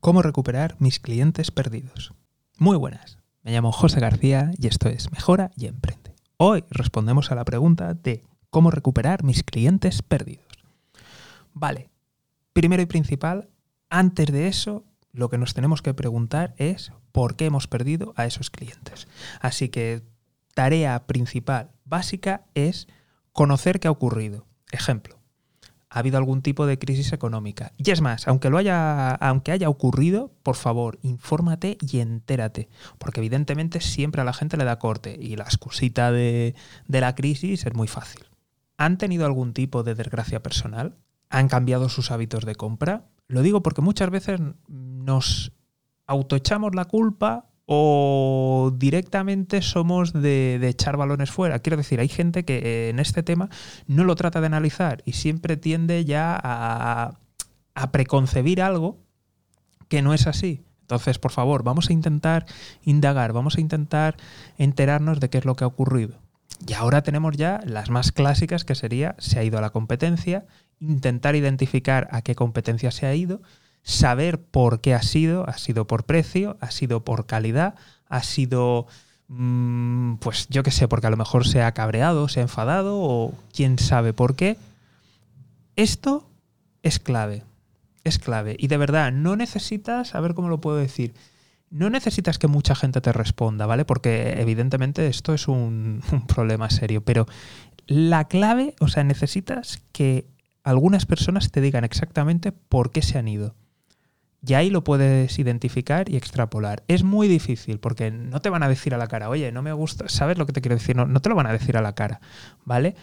cómo recuperar mis clientes perdidos. Muy buenas, me llamo José García y esto es Mejora y Emprende. Hoy respondemos a la pregunta de cómo recuperar mis clientes perdidos. Vale, primero y principal, antes de eso, lo que nos tenemos que preguntar es por qué hemos perdido a esos clientes. Así que tarea principal, básica, es conocer qué ha ocurrido. Ejemplo, ha habido algún tipo de crisis económica. Y es más, aunque lo haya, aunque haya ocurrido, por favor, infórmate y entérate. Porque evidentemente siempre a la gente le da corte y la excusita de, de la crisis es muy fácil. ¿Han tenido algún tipo de desgracia personal? ¿Han cambiado sus hábitos de compra? Lo digo porque muchas veces nos autoechamos la culpa o directamente somos de, echar balones fuera. Quiero decir, hay gente que eh, en este tema no lo trata de analizar y siempre tiende ya a, a preconcebir algo que no es así. Entonces, por favor, vamos a intentar indagar, vamos a intentar enterarnos de qué es lo que ha ocurrido. Y ahora tenemos ya las más clásicas, que sería se ha ido a la competencia, intentar identificar a qué competencia se ha ido, saber por qué ha sido, ha sido por precio, ha sido por calidad, ha sido, mm, pues yo qué sé, porque a lo mejor se ha cabreado, se ha enfadado o quién sabe por qué. Esto es clave, es clave. Y de verdad, no necesitas, a ver cómo lo puedo decir, no necesitas que mucha gente te responda, ¿vale? Porque evidentemente esto es un, un problema serio, pero la clave, o sea, necesitas que algunas personas te digan exactamente por qué se han ido. Y ahí lo puedes identificar y extrapolar. Es muy difícil porque no te van a decir a la cara, oye, no me gusta, ¿sabes lo que te quiero decir? No, no te lo van a decir a la cara, ¿vale?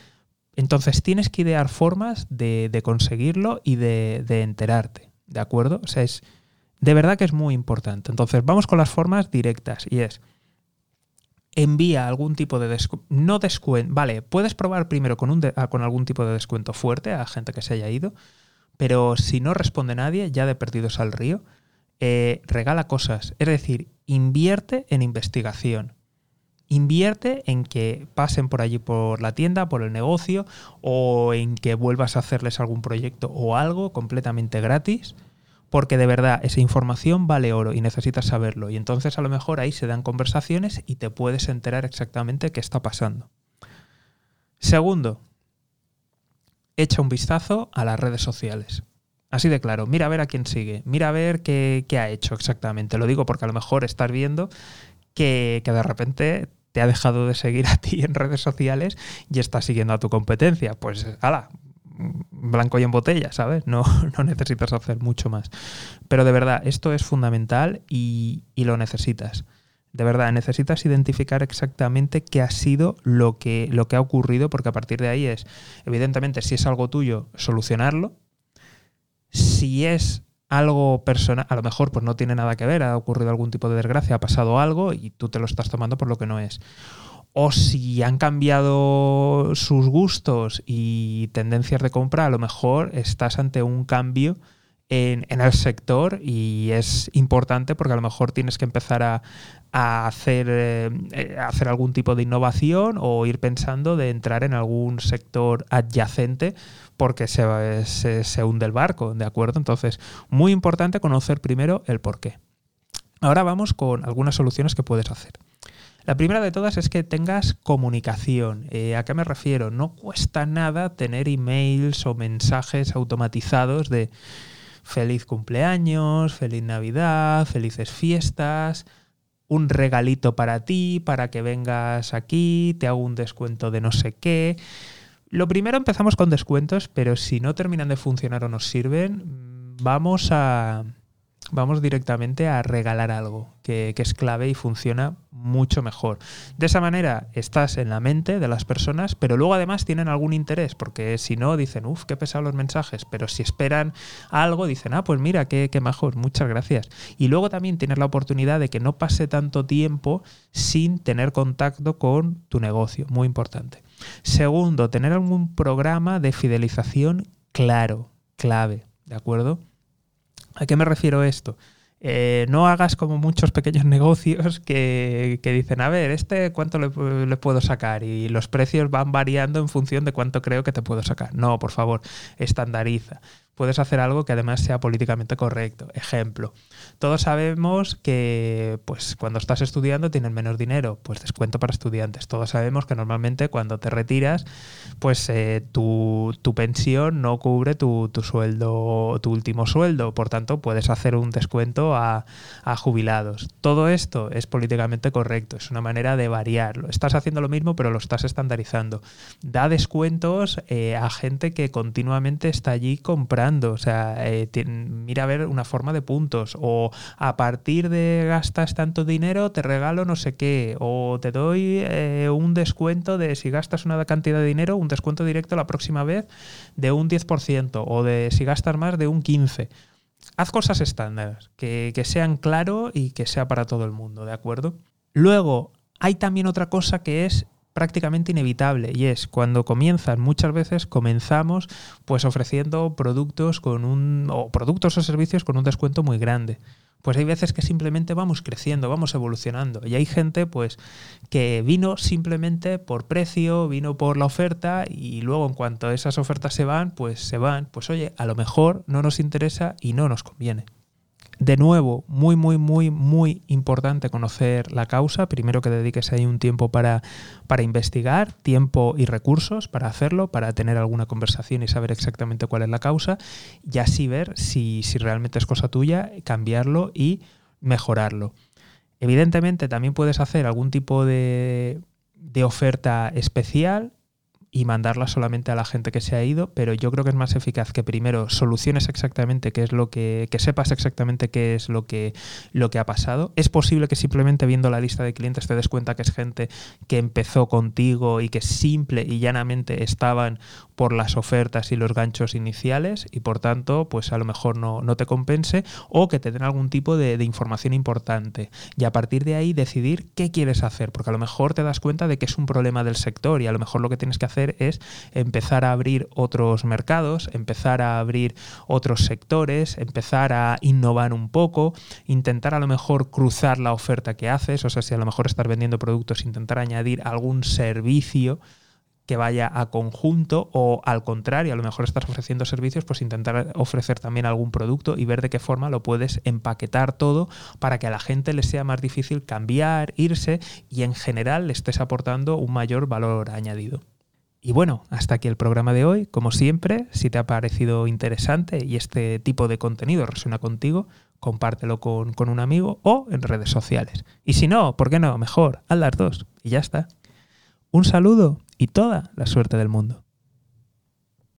Entonces tienes que idear formas de, conseguirlo y de, enterarte, ¿de acuerdo? O sea, es de verdad que es muy importante. Entonces vamos con las formas directas y es envía algún tipo de descuento, no descuento, vale, puedes probar primero con, un con algún tipo de descuento fuerte a gente que se haya ido, pero si no responde nadie, ya de perdidos al río, eh, regala cosas. Es decir, invierte en investigación. Invierte en que pasen por allí por la tienda, por el negocio, o en que vuelvas a hacerles algún proyecto o algo completamente gratis, porque de verdad esa información vale oro y necesitas saberlo. Y entonces a lo mejor ahí se dan conversaciones y te puedes enterar exactamente qué está pasando. Segundo, echa un vistazo a las redes sociales. Así de claro, mira a ver a quién sigue, mira a ver qué, ha hecho exactamente. Lo digo porque a lo mejor estás viendo que, de repente te ha dejado de seguir a ti en redes sociales y está siguiendo a tu competencia. Pues, ala, blanco y en botella, ¿sabes? No, no necesitas hacer mucho más. Pero de verdad, esto es fundamental y, y lo necesitas de verdad, necesitas identificar exactamente qué ha sido lo que, lo que ha ocurrido, porque a partir de ahí es, evidentemente, si es algo tuyo, solucionarlo. Si es algo personal, a lo mejor pues no tiene nada que ver, ha ocurrido algún tipo de desgracia, ha pasado algo y tú te lo estás tomando por lo que no es. O si han cambiado sus gustos y tendencias de compra, a lo mejor estás ante un cambio en, el sector y es importante porque a lo mejor tienes que empezar a, hacer, eh, hacer algún tipo de innovación o ir pensando de entrar en algún sector adyacente porque se, se, se hunde el barco, ¿de acuerdo? Entonces, muy importante conocer primero el por qué. Ahora vamos con algunas soluciones que puedes hacer. La primera de todas es que tengas comunicación. Eh, ¿A qué me refiero? No cuesta nada tener emails o mensajes automatizados de feliz cumpleaños, feliz Navidad, felices fiestas, un regalito para ti, para que vengas aquí, te hago un descuento de no sé qué. Lo primero empezamos con descuentos, pero si no terminan de funcionar o nos sirven, vamos a, vamos directamente a regalar algo que, es clave y funciona mucho mejor. De esa manera estás en la mente de las personas, pero luego además tienen algún interés, porque si no dicen, uff, qué pesados los mensajes, pero si esperan algo, dicen, ah, pues mira, qué, qué mejor, muchas gracias. Y luego también tienes la oportunidad de que no pase tanto tiempo sin tener contacto con tu negocio, muy importante. Segundo, tener algún programa de fidelización claro, clave, ¿de acuerdo? ¿A qué me refiero esto? Eh, no hagas como muchos pequeños negocios que, dicen, a ver, este cuánto le, puedo sacar y los precios van variando en función de cuánto creo que te puedo sacar. No, por favor, estandariza. Puedes hacer algo que además sea políticamente correcto. Ejemplo, todos sabemos que pues cuando estás estudiando tienes menos dinero, pues descuento para estudiantes. Todos sabemos que normalmente cuando te retiras, pues eh, tu, pensión no cubre tu, sueldo, tu último sueldo, por tanto puedes hacer un descuento a, a jubilados. Todo esto es políticamente correcto, es una manera de variarlo. Estás haciendo lo mismo pero lo estás estandarizando. Da descuentos eh, a gente que continuamente está allí comprando, o sea, eh, mira a ver una forma de puntos o a partir de gastas tanto dinero te regalo no sé qué o te doy eh, un descuento de si gastas una cantidad de dinero, un descuento directo la próxima vez de un 10% o de si gastas más de un 15%. Haz cosas estándar, que, que sean claro y que sea para todo el mundo, ¿de acuerdo? Luego, hay también otra cosa que es prácticamente inevitable y es cuando comienzan, muchas veces comenzamos pues ofreciendo productos con un o productos o servicios con un descuento muy grande. Pues hay veces que simplemente vamos creciendo, vamos evolucionando y hay gente pues que vino simplemente por precio, vino por la oferta y luego en cuanto esas ofertas se van, pues se van, pues oye, a lo mejor no nos interesa y no nos conviene. De nuevo, muy, muy, muy, muy importante conocer la causa. Primero que dediques ahí un tiempo para, para investigar, tiempo y recursos para hacerlo, para tener alguna conversación y saber exactamente cuál es la causa, y así ver si, si realmente es cosa tuya, cambiarlo y mejorarlo. Evidentemente también puedes hacer algún tipo de, de oferta especial y mandarla solamente a la gente que se ha ido, pero yo creo que es más eficaz que primero soluciones exactamente qué es lo que, que sepas exactamente qué es lo que, lo que ha pasado. Es posible que simplemente viendo la lista de clientes te des cuenta que es gente que empezó contigo y que simple y llanamente estaban por las ofertas y los ganchos iniciales y por tanto pues a lo mejor no, no te compense o que te den algún tipo de, información importante y a partir de ahí decidir qué quieres hacer, porque a lo mejor te das cuenta de que es un problema del sector y a lo mejor lo que tienes que es empezar a abrir otros mercados, empezar a abrir otros sectores, empezar a innovar un poco, intentar a lo mejor cruzar la oferta que haces, o sea, si a lo mejor estás vendiendo productos, intentar añadir algún servicio que vaya a conjunto o al contrario, a lo mejor estás ofreciendo servicios, pues intentar ofrecer también algún producto y ver de qué forma lo puedes empaquetar todo para que a la gente le sea más difícil cambiar, irse y en general le estés aportando un mayor valor añadido. Y bueno, hasta aquí el programa de hoy. Como siempre, si te ha parecido interesante y este tipo de contenido resuena contigo, compártelo con, con, un amigo o en redes sociales. Y si no, ¿por qué no? Mejor, haz las dos y ya está. Un saludo y toda la suerte del mundo.